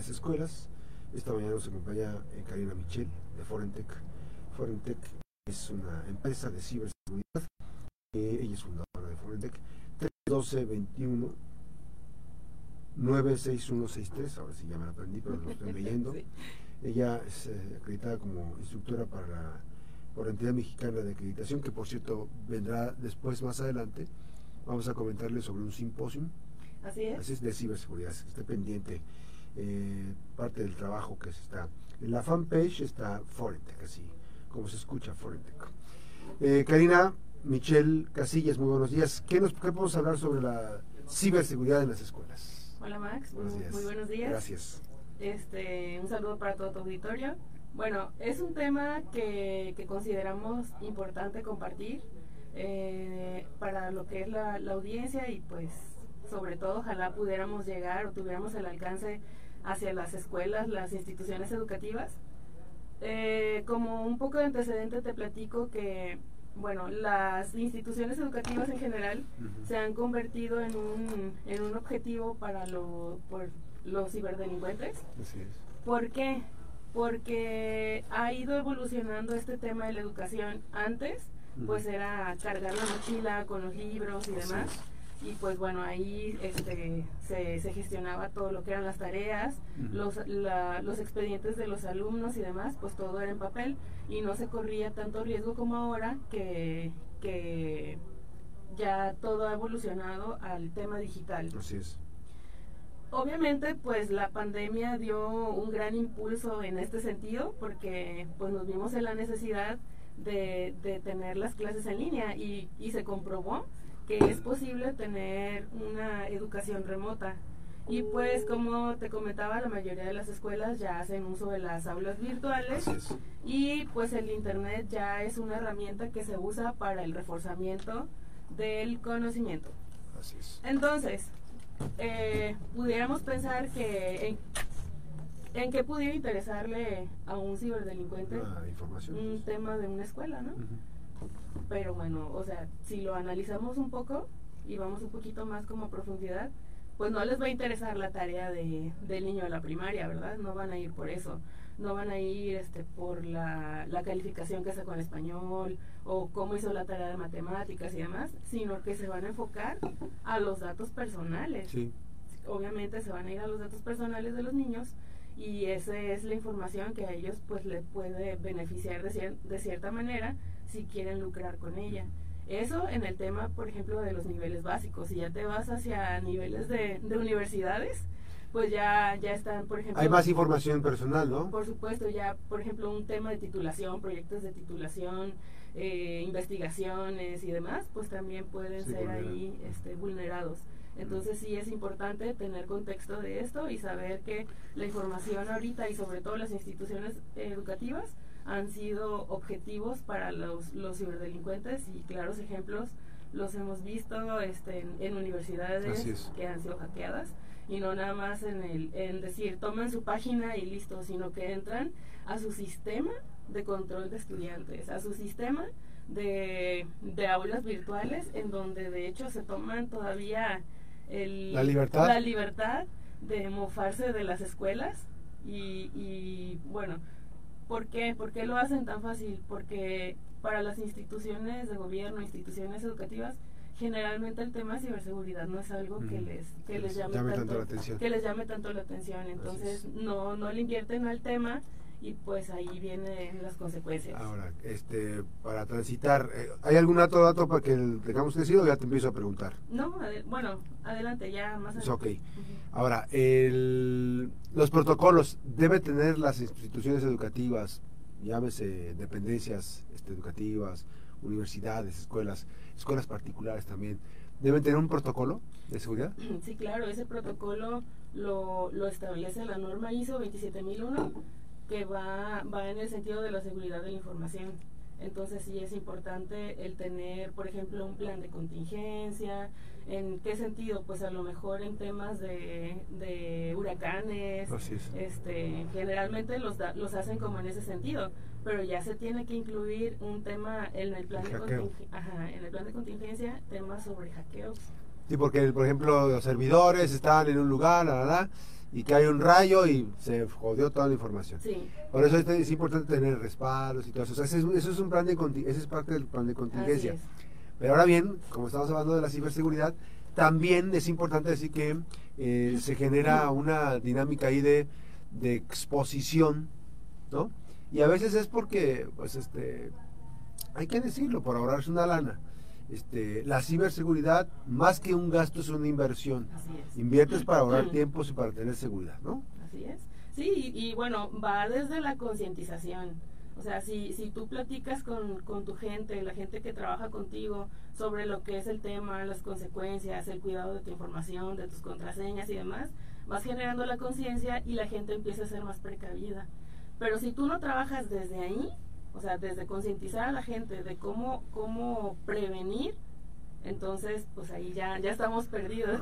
las escuelas. Esta mañana nos acompaña eh, Karina Michel de Forentec. Forentec es una empresa de ciberseguridad. ella es fundadora de Forentec. 312 21 96163, ahora sí ya me lo aprendí, pero lo estoy leyendo. Ella es eh, acreditada como instructora para la, por la entidad mexicana de acreditación, que por cierto vendrá después, más adelante. Vamos a comentarle sobre un simposio. Así es. Así es de ciberseguridad, esté pendiente. Eh, parte del trabajo que se está. En la fanpage está Forentec, así como se escucha Forentec. Eh, Karina, Michelle Casillas, muy buenos días. ¿Qué, nos, ¿Qué podemos hablar sobre la ciberseguridad en las escuelas? Hola Max, buenos muy, muy, buenos días. Gracias. Este, un saludo para todo tu auditorio. Bueno, es un tema que, que consideramos importante compartir eh, para lo que es la, la audiencia y pues sobre todo ojalá pudiéramos llegar o tuviéramos el alcance hacia las escuelas, las instituciones educativas. Eh, como un poco de antecedente te platico que, bueno, las instituciones educativas en general se han convertido en un, en un objetivo para lo, por los ciberdelincuentes. Así es. ¿Por qué? Porque ha ido evolucionando este tema de la educación. Antes, pues era cargar la mochila con los libros y demás y pues bueno, ahí este, se, se, gestionaba todo lo que eran las tareas, los, los expedientes de los alumnos y demás, pues todo era en papel y no se corría tanto riesgo como ahora que, que ya todo ha evolucionado al tema digital. Así es. Obviamente, pues la pandemia dio un gran impulso en este sentido porque pues nos vimos en la necesidad de, de tener las clases en línea y, y se comprobó que es posible tener una educación remota. Y pues como te comentaba, la mayoría de las escuelas ya hacen uso de las aulas virtuales y pues el Internet ya es una herramienta que se usa para el reforzamiento del conocimiento. Así es. Entonces, eh, pudiéramos pensar que en, en, qué pudiera interesarle a un ciberdelincuente un tema de una escuela, ¿no? Pero bueno, o sea, si lo analizamos un poco y vamos un poquito más como a profundidad, pues no les va a interesar la tarea de, del niño de la primaria, ¿verdad? No van a ir por eso. No van a ir este, por la, la calificación que sacó en español o cómo hizo la tarea de matemáticas y demás, sino que se van a enfocar a los datos personales. Sí. Obviamente se van a ir a los datos personales de los niños y esa es la información que a ellos pues les puede beneficiar de, de cierta manera si quieren lucrar con ella. Eso en el tema, por ejemplo, de los niveles básicos. Si ya te vas hacia niveles de, de universidades, pues ya, ya están, por ejemplo... Hay más información personal, ¿no? Por supuesto, ya, por ejemplo, un tema de titulación, proyectos de titulación, eh, investigaciones y demás, pues también pueden ser ahí este, vulnerados. Entonces sí es importante tener contexto de esto y saber que la información ahorita y sobre todo las instituciones educativas han sido objetivos para los, los ciberdelincuentes y claros ejemplos los hemos visto este, en, universidades que han sido hackeadas. Y no nada más en, el, en decir toman su página y listo, sino que entran a su sistema de control de estudiantes, a su sistema de, de aulas virtuales en donde de hecho se toman todavía el, la libertad, la libertad de mofarse de las escuelas y, y bueno, ¿Por qué? ¿Por qué lo hacen tan fácil? Porque para las instituciones de gobierno, instituciones educativas, generalmente el tema de ciberseguridad no es algo que les que les llame, tanto, la atención. que les llame tanto la atención entonces no no le invierten al tema y pues ahí vienen las consecuencias ahora este para transitar eh, hay algún otro dato para que tengamos decidido ya te empiezo a preguntar no bueno adelante ya más adelante. ok ahora el los protocolos debe tener las instituciones educativas, llámese dependencias este, educativas, universidades, escuelas, escuelas particulares también, deben tener un protocolo de seguridad. Sí, claro, ese protocolo lo, lo establece la norma ISO 27001 que va, va en el sentido de la seguridad de la información. Entonces sí es importante el tener, por ejemplo, un plan de contingencia. ¿En qué sentido? Pues a lo mejor en temas de, de huracanes. Este, generalmente los, los hacen como en ese sentido, pero ya se tiene que incluir un tema en el plan, de, en el plan de contingencia, temas sobre hackeos. Sí, porque por ejemplo los servidores están en un lugar, la, la, y que hay un rayo y se jodió toda la información. Sí. Por eso es, importante tener respaldos y todo eso. O sea, eso, es, un plan de ese es parte del plan de contingencia. Pero ahora bien, como estamos hablando de la ciberseguridad, también es importante decir que eh, se genera una dinámica ahí de, de exposición, ¿no? Y a veces es porque, pues, este, hay que decirlo, por ahorrarse una lana. Este, la ciberseguridad, más que un gasto, es una inversión. Así es. Inviertes para ahorrar tiempos y para tener seguridad, ¿no? Así es. Sí, y, bueno, va desde la concientización. O sea, si, si tú platicas con, con, tu gente, la gente que trabaja contigo, sobre lo que es el tema, las consecuencias, el cuidado de tu información, de tus contraseñas y demás, vas generando la conciencia y la gente empieza a ser más precavida. Pero si tú no trabajas desde ahí, o sea, desde concientizar a la gente de cómo, cómo prevenir, entonces, pues ahí ya, ya estamos perdidos.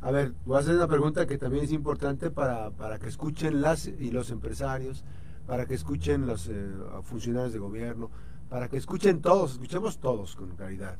A ver, a hacer una pregunta que también es importante para, para que escuchen las y los empresarios, para que escuchen los eh, funcionarios de gobierno, para que escuchen todos, escuchemos todos con claridad.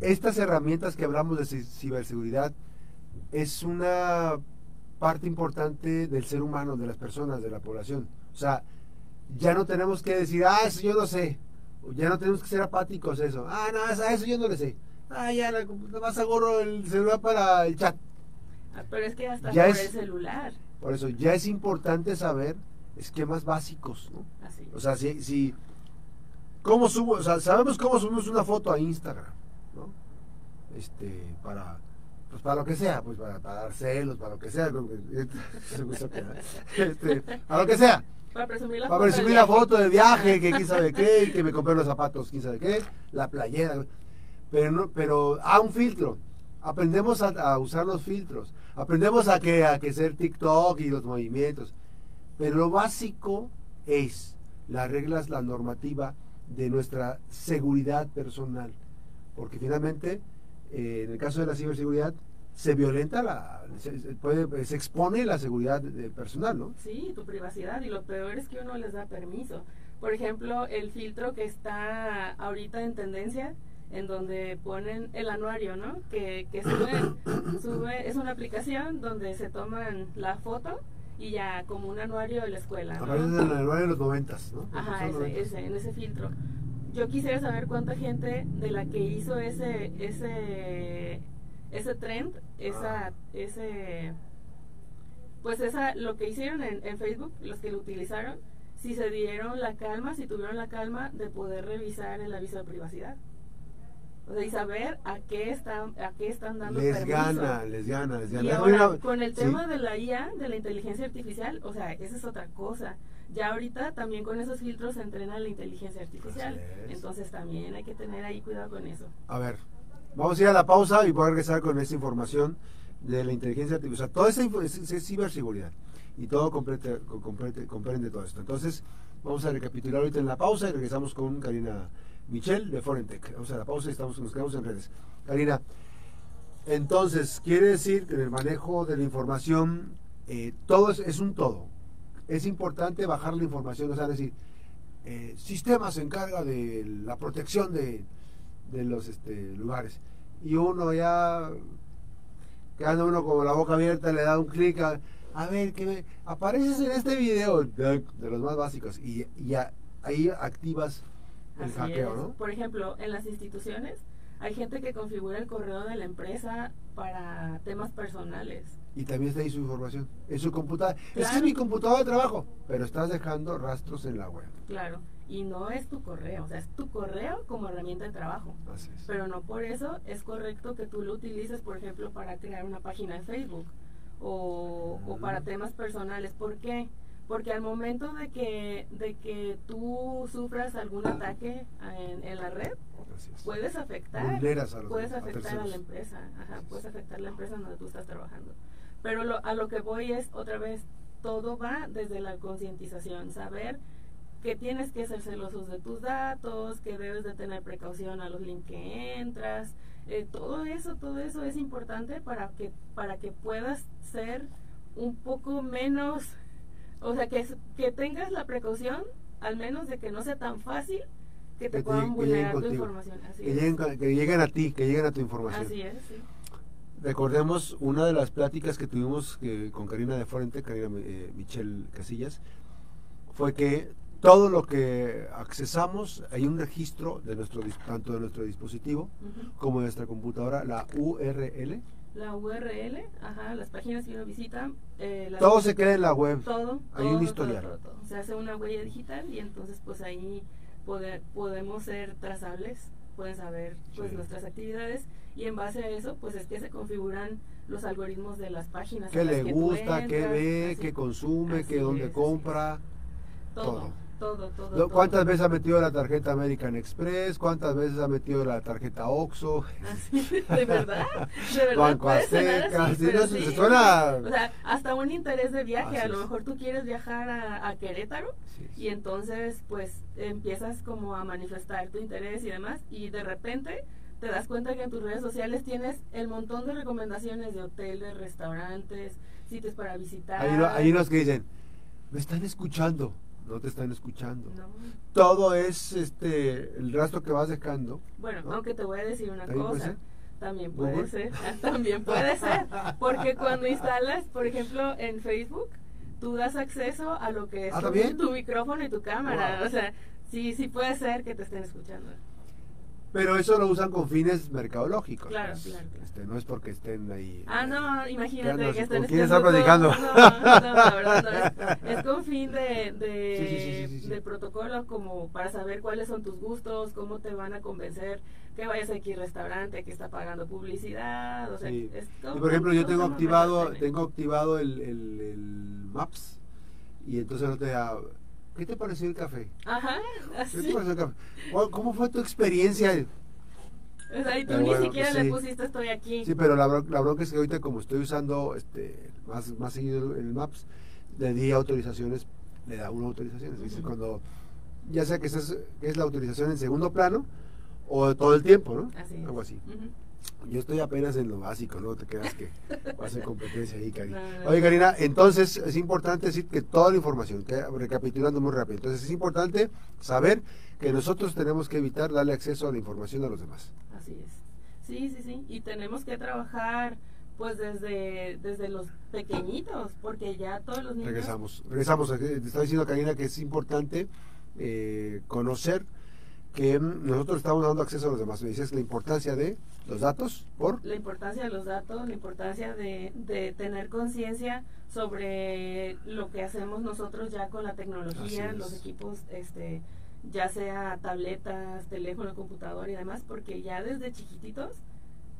Estas herramientas que hablamos de ciberseguridad es una parte importante del ser humano, de las personas, de la población. O sea, ya no tenemos que decir, ah, eso yo no sé. Ya no tenemos que ser apáticos eso. Ah, no, a eso yo no le sé. Ah, ya, nada más agarro el celular para el chat. Ah, pero es que hasta ya por el celular. Por eso, ya es importante saber esquemas básicos, ¿no? Así. O sea, si, si ¿cómo subo? O sea, sabemos cómo subimos una foto a Instagram, ¿no? Este, para pues para lo que sea, pues para, dar celos, para lo que sea, este, para lo que sea. Para presumir la, foto, presumir la foto de viaje, que quién sabe qué, que me compré los zapatos, quién sabe qué, la playera. Pero, no, pero a un filtro. Aprendemos a, usar los filtros. Aprendemos a que, a que ser TikTok y los movimientos. Pero lo básico es las reglas, la normativa de nuestra seguridad personal. Porque finalmente, eh, en el caso de la ciberseguridad, se violenta la, se, puede, se expone la seguridad personal, ¿no? Sí, tu privacidad y lo peor es que uno les da permiso. Por ejemplo, el filtro que está ahorita en tendencia, en donde ponen el anuario, ¿no? Que, que sube, es una aplicación donde se toman la foto y ya como un anuario de la escuela. ¿no? el anuario de los noventas, ¿no? Ajá, ese, ese, en ese filtro. Yo quisiera saber cuánta gente de la que hizo ese, ese ese trend, esa, ese, pues esa, lo que hicieron en, en, Facebook, los que lo utilizaron, si se dieron la calma, si tuvieron la calma de poder revisar el aviso de privacidad. O sea, y saber a qué están, a qué están dando les Gana, les gana, les gana. Y ahora, con el tema de la IA, de la inteligencia artificial, o sea, esa es otra cosa. Ya ahorita también con esos filtros se entrena la inteligencia artificial. Entonces también hay que tener ahí cuidado con eso. A ver, Vamos a ir a la pausa y voy a regresar con esta información de la inteligencia artificial. Toda esta es, es, ciberseguridad y todo comprende, comprende todo esto. Entonces, vamos a recapitular ahorita en la pausa y regresamos con Karina Michel de Forentech. Vamos a la pausa y estamos, nos quedamos en redes. Karina, entonces, quiere decir que en el manejo de la información, eh, todo es, un todo. Es importante bajar la información, o sea, decir, eh, sistema se encarga de la protección de de los este, lugares. Y uno ya, quedando uno con la boca abierta, le da un clic a, a ver, que me, apareces en este video de, los más básicos y, ya ahí activas el hackeo, ¿no? Por ejemplo, en las instituciones hay gente que configura el correo de la empresa para temas personales. Y también está ahí su información. En su computadora. Es que es mi computadora de trabajo, pero estás dejando rastros en la web. Claro y no es tu correo, o sea, es tu correo como herramienta de trabajo. Pero no por eso es correcto que tú lo utilices, por ejemplo, para crear una página de Facebook o, o para temas personales. ¿Por qué? Porque al momento de que, de que tú sufras algún ataque en, la red, puedes afectar, puedes afectar a, la empresa, puedes afectar a la empresa donde tú estás trabajando. Pero lo, a lo que voy es, otra vez, todo va desde la concientización, saber que tienes que ser celosos de tus datos, que debes de tener precaución a los links que entras, eh, todo eso, todo eso es importante para que, para que puedas ser un poco menos, o sea, que, que tengas la precaución, al menos de que no sea tan fácil que te puedan vulnerar tu información. que, lleguen, que lleguen a ti, que lleguen a tu información. Así es, sí. Recordemos una de las pláticas que tuvimos eh, con Karina de Fuente, Karina eh, Michelle Casillas, fue que todo lo que accesamos, hay un registro de nuestro tanto de nuestro dispositivo como de nuestra computadora, la URL. La URL, ajá, las páginas que uno visita. Eh, todo se queda en la web. Todo. Hay un historial. se hace una huella digital y entonces pues ahí podemos ser trazables, pueden saber pues nuestras actividades y en base a eso pues es que se configuran los algoritmos de las páginas. ¿Qué le gusta, qué ve, qué consume, qué dónde compra? todo. Todo, todo, ¿Cuántas veces ha metido la tarjeta American Express? ¿Cuántas veces ha metido la tarjeta Oxxo? ¿De verdad? ¿De verdad? Banco Azteca. se suena... O sea, hasta un interés de viaje. a lo mejor tú quieres viajar a, Querétaro y entonces pues empiezas como a manifestar tu interés y demás y de repente te das cuenta que en tus redes sociales tienes el montón de recomendaciones de hoteles, restaurantes, sitios para visitar. Hay unos que dicen, me están escuchando no te están escuchando. Todo es este el rastro que vas dejando. Bueno, aunque te voy a decir una cosa. También puede ser, también puede ser, porque cuando instalas, por ejemplo, en Facebook, tú das acceso a lo que es ¿Ah, tu, micrófono y tu cámara, o sea, sí, sí puede ser que te estén escuchando. Pero eso lo usan con fines mercadológicos. Claro, pues, claro, Este, no es porque estén ahí. Ah, no, imagínate que estén. ¿Con quién está platicando? No, no, la verdad no es. con fin de, de, de, protocolo, como para saber cuáles son tus gustos, cómo te van a convencer que vayas aquí al restaurante que está pagando publicidad. O sea, es por ejemplo, yo tengo activado, tengo activado el, el, el Maps y entonces no te ¿Qué te pareció el café? Ajá, así. ¿Qué te pareció el café? ¿Cómo fue tu experiencia? O sea, y tú ni siquiera le pusiste estoy aquí. Sí, pero la, la, bronca es que ahorita como estoy usando este más, más seguido el Maps, le di autorizaciones, le da una autorización. Dice cuando, ya sea que, es, que es la autorización en segundo plano o todo el tiempo, ¿no? Así Algo así. Yo estoy apenas en lo básico, ¿no? Te quedas que va a ser competencia ahí, Karina. Oye, Karina, entonces es importante decir que toda la información, que, recapitulando muy rápido, entonces es importante saber que nosotros tenemos que evitar darle acceso a la información a los demás. Así es. Sí, sí, sí. Y tenemos que trabajar pues desde, desde los pequeñitos, porque ya todos los niños... Regresamos, regresamos. Te estaba diciendo, Karina, que es importante eh, conocer que nosotros estamos dando acceso a los demás. Me dices la importancia de los datos, ¿por? La importancia de los datos, la importancia de, de tener conciencia sobre lo que hacemos nosotros ya con la tecnología, los equipos, este ya sea tabletas, teléfono, computador y demás, porque ya desde chiquititos,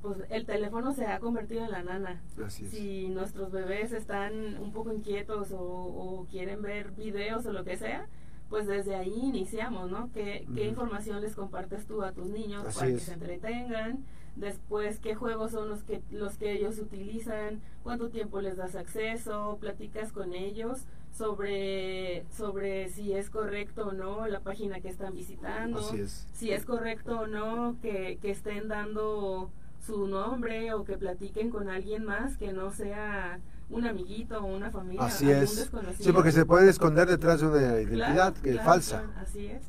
pues el teléfono se ha convertido en la nana. Si nuestros bebés están un poco inquietos o, o quieren ver videos o lo que sea, pues desde ahí iniciamos, ¿no? ¿Qué, qué información les compartes tú a tus niños para que se entretengan? Después, ¿qué juegos son los que, los que ellos utilizan? ¿Cuánto tiempo les das acceso? ¿Platicas con ellos sobre, sobre si es correcto o no la página que están visitando? Si es correcto o no que, que estén dando su nombre o que platiquen con alguien más que no sea un amiguito o una familia. Así es. Sí, porque se pueden esconder detrás de una identidad que es falsa. así es.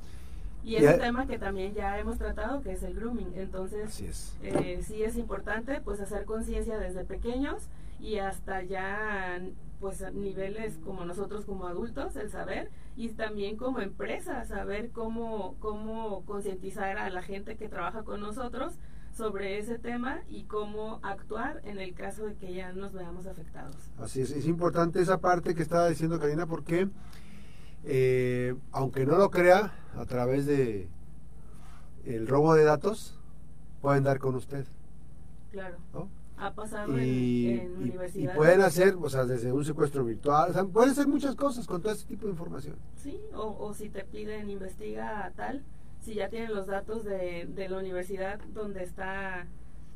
Y es un tema que también ya hemos tratado, que es el grooming. Entonces, Eh, sí es importante pues hacer conciencia desde pequeños y hasta ya pues a niveles como nosotros como adultos, el saber, y también como empresa, saber cómo, cómo concientizar a la gente que trabaja con nosotros sobre ese tema y cómo actuar en el caso de que ya nos veamos afectados. Así es, es importante esa parte que estaba diciendo Karina porque eh, aunque no lo crea, a través de el robo de datos pueden dar con usted. Claro. Ha pasado en, universidades. Y pueden hacer, o sea, desde un secuestro virtual, o sea, pueden hacer muchas cosas con todo este tipo de información. Sí, o, o si te piden investiga tal, si ya tienen los datos de, de la universidad donde está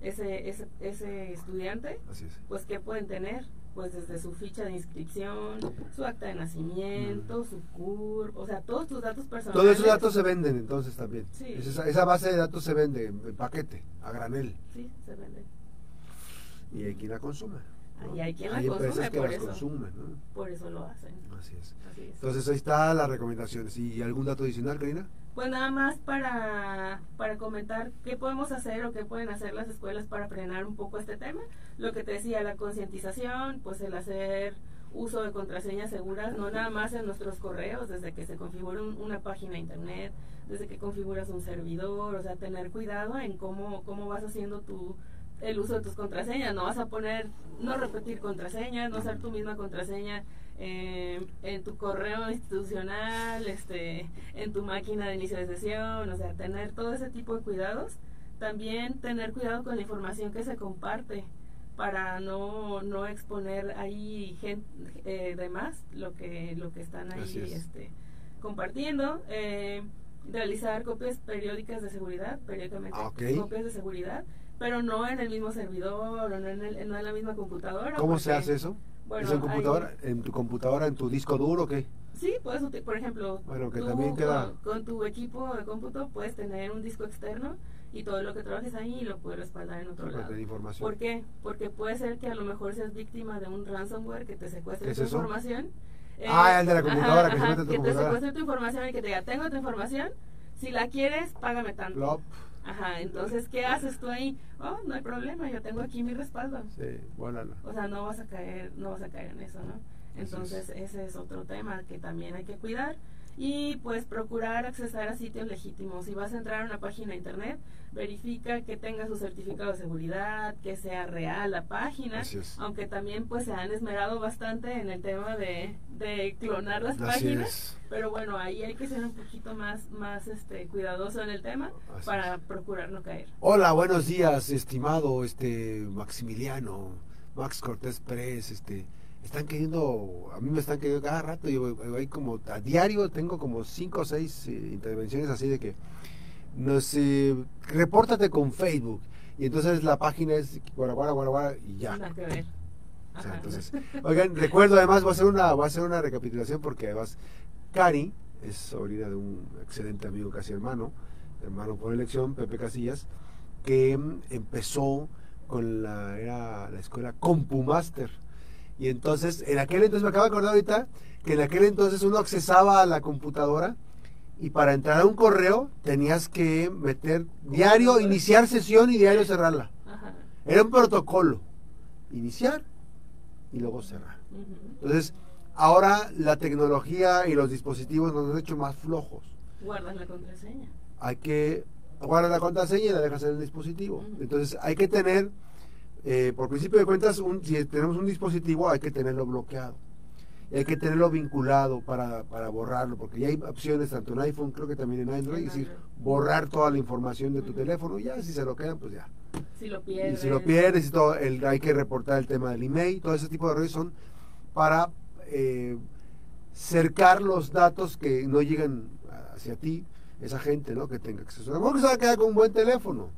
ese, ese, ese estudiante, pues ¿qué pueden tener? Pues desde su ficha de inscripción, su acta de nacimiento, su CUR, o sea, todos tus datos personales. Todos esos datos se venden entonces también. Esa, esa, base de datos se vende en paquete, a granel. Sí, se vende. Y hay quien la consuma. Y hay quien la hay empresas que por las eso. consumen. ¿no? Por eso lo hacen. Así es. Así es. Entonces ahí está las recomendaciones. ¿Y algún dato adicional, Karina? Pues nada más para, para comentar qué podemos hacer o qué pueden hacer las escuelas para frenar un poco este tema. Lo que te decía, la concientización, pues el hacer uso de contraseñas seguras, no nada más en nuestros correos, desde que se configura un- una página de internet, desde que configuras un servidor, o sea, tener cuidado en cómo, cómo vas haciendo tu, el uso de tus contraseñas. No vas a poner, no repetir contraseñas, no usar tu misma contraseña eh, en tu correo institucional, este, en tu máquina de inicio de sesión, o sea, tener todo ese tipo de cuidados. También tener cuidado con la información que se comparte para no, no exponer ahí gente eh, de más lo que lo que están ahí es. este, compartiendo eh, realizar copias periódicas de seguridad periódicamente Ah, copias de seguridad pero no en el mismo servidor o no en, el- no en la misma computadora ¿Cómo se hace eso? bueno, ¿Es en hay- computadora? ¿En tu computadora, en tu disco duro o qué? Sí, puedes, por ejemplo, Bueno, que tú también queda- con, con tu equipo de cómputo puedes tener un disco externo y todo lo que trabajes ahí lo puedes respaldar en otro Para lado. información. ¿Por qué? Porque puede ser que a lo mejor seas víctima de un ransomware que te secuestre ¿Qué es tu eso? información. Eh, Ah, el de la computadora, que se ajá, mete en tu que te secuestre tu información y que te diga, tengo tu información, si la quieres, págame tanto. Plop. Ajá, entonces, ¿qué haces tú ahí? Oh, no hay problema, yo tengo aquí mi respaldo. Sí, bueno. O sea, no vas a caer, no vas a caer en eso, ¿no? Entonces, ese es otro tema que también hay que cuidar. Y pues procurar accesar a sitios legítimos. Si vas a entrar a una página de internet, verifica que tenga su certificado de seguridad, que sea real la página. Aunque también pues se han esmerado bastante en el tema de, de clonar las Así páginas. es. Pero bueno, ahí hay que ser un poquito más, más este, cuidadoso en el tema Así para procurar no caer. Hola, buenos días, estimado este Maximiliano, Max Cortés Pérez, este están queriendo, a mí me están queriendo cada rato, yo hay como a diario tengo como cinco o seis eh, intervenciones así de que no sé, repórtate con Facebook y entonces la página es guara guara guara guara y ya. Nada que ver. O sea, entonces, oigan, recuerdo además, voy a hacer una, voy a hacer una recapitulación porque además Cari es sobrina de un excelente amigo, casi hermano, hermano por elección, Pepe Casillas, que mm, empezó con la, era la escuela CompuMaster. Y entonces, en aquel entonces, me acabo de acordar ahorita, que en aquel entonces uno accesaba a la computadora y para entrar a un correo tenías que meter diario, iniciar sesión y diario cerrarla. Ajá. Era un protocolo. Iniciar y luego cerrar. Entonces, ahora la tecnología y los dispositivos nos han hecho más flojos. Guardas la contraseña. Hay que guardar la contraseña y la dejas en el dispositivo. Entonces, hay que tener, eh, por principio de cuentas, un, si tenemos un dispositivo, hay que tenerlo bloqueado. Y hay que tenerlo vinculado para, para borrarlo, porque ya hay opciones tanto en iPhone, creo que también en Android, es decir, borrar toda la información de tu teléfono, y ya si se lo quedan, pues ya. Si lo Y pierdes. si lo pierdes y todo, el, hay que reportar el tema del email, todo ese tipo de redes son para eh, cercar los datos que no llegan hacia ti, esa gente ¿no? que tenga acceso. A lo mejor que se va a quedar con un buen teléfono,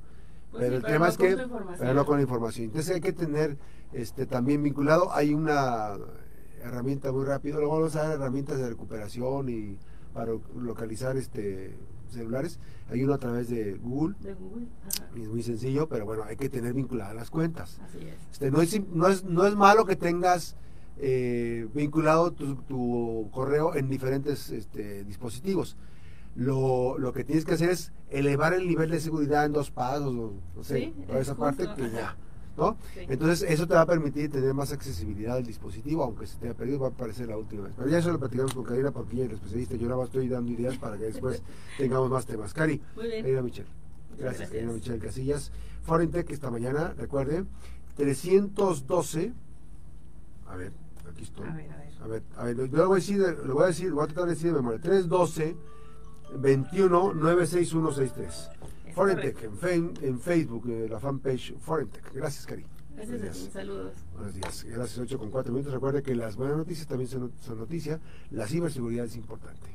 Pues pero sí, el pero tema no es que, pero no con la información. Entonces hay que tener este también vinculado, hay una herramienta muy rápida, luego vamos a dar herramientas de recuperación y para localizar este celulares, hay uno a través de Google, De Google. Ajá. y es muy sencillo, pero bueno, hay que tener vinculadas las cuentas. Así es. Este, no, es, no, es, no es malo que tengas eh, vinculado tu, tu correo en diferentes este, dispositivos. Lo, lo que tienes que hacer es elevar el nivel de seguridad en dos pasos, o, no sé, Sí, toda es esa parte que ya. ¿no? Sí. Entonces, eso te va a permitir tener más accesibilidad al dispositivo, aunque se te haya perdido, va a aparecer la última vez. Pero ya eso lo platicamos con Karina porque ella es especialista. Yo nada más estoy dando ideas para que después tengamos más temas. Cari. Karina Michelle. Gracias, gracias. Karina Michelle Casillas. Forintec esta mañana, recuerde, 312. A ver, aquí estoy. A ver, a ver. A ver, a ver, yo lo voy a decir, de- lo voy a decir, voy a tratar de decir de memoria. 312 21 96163. Es Forintec correcto. en, en Facebook, eh, la fanpage Forintec. Gracias, Cari. Gracias días. Saludos. Buenos días. Gracias, 8 con 4 minutos. Recuerde que las buenas noticias también son, son noticia. La ciberseguridad es importante.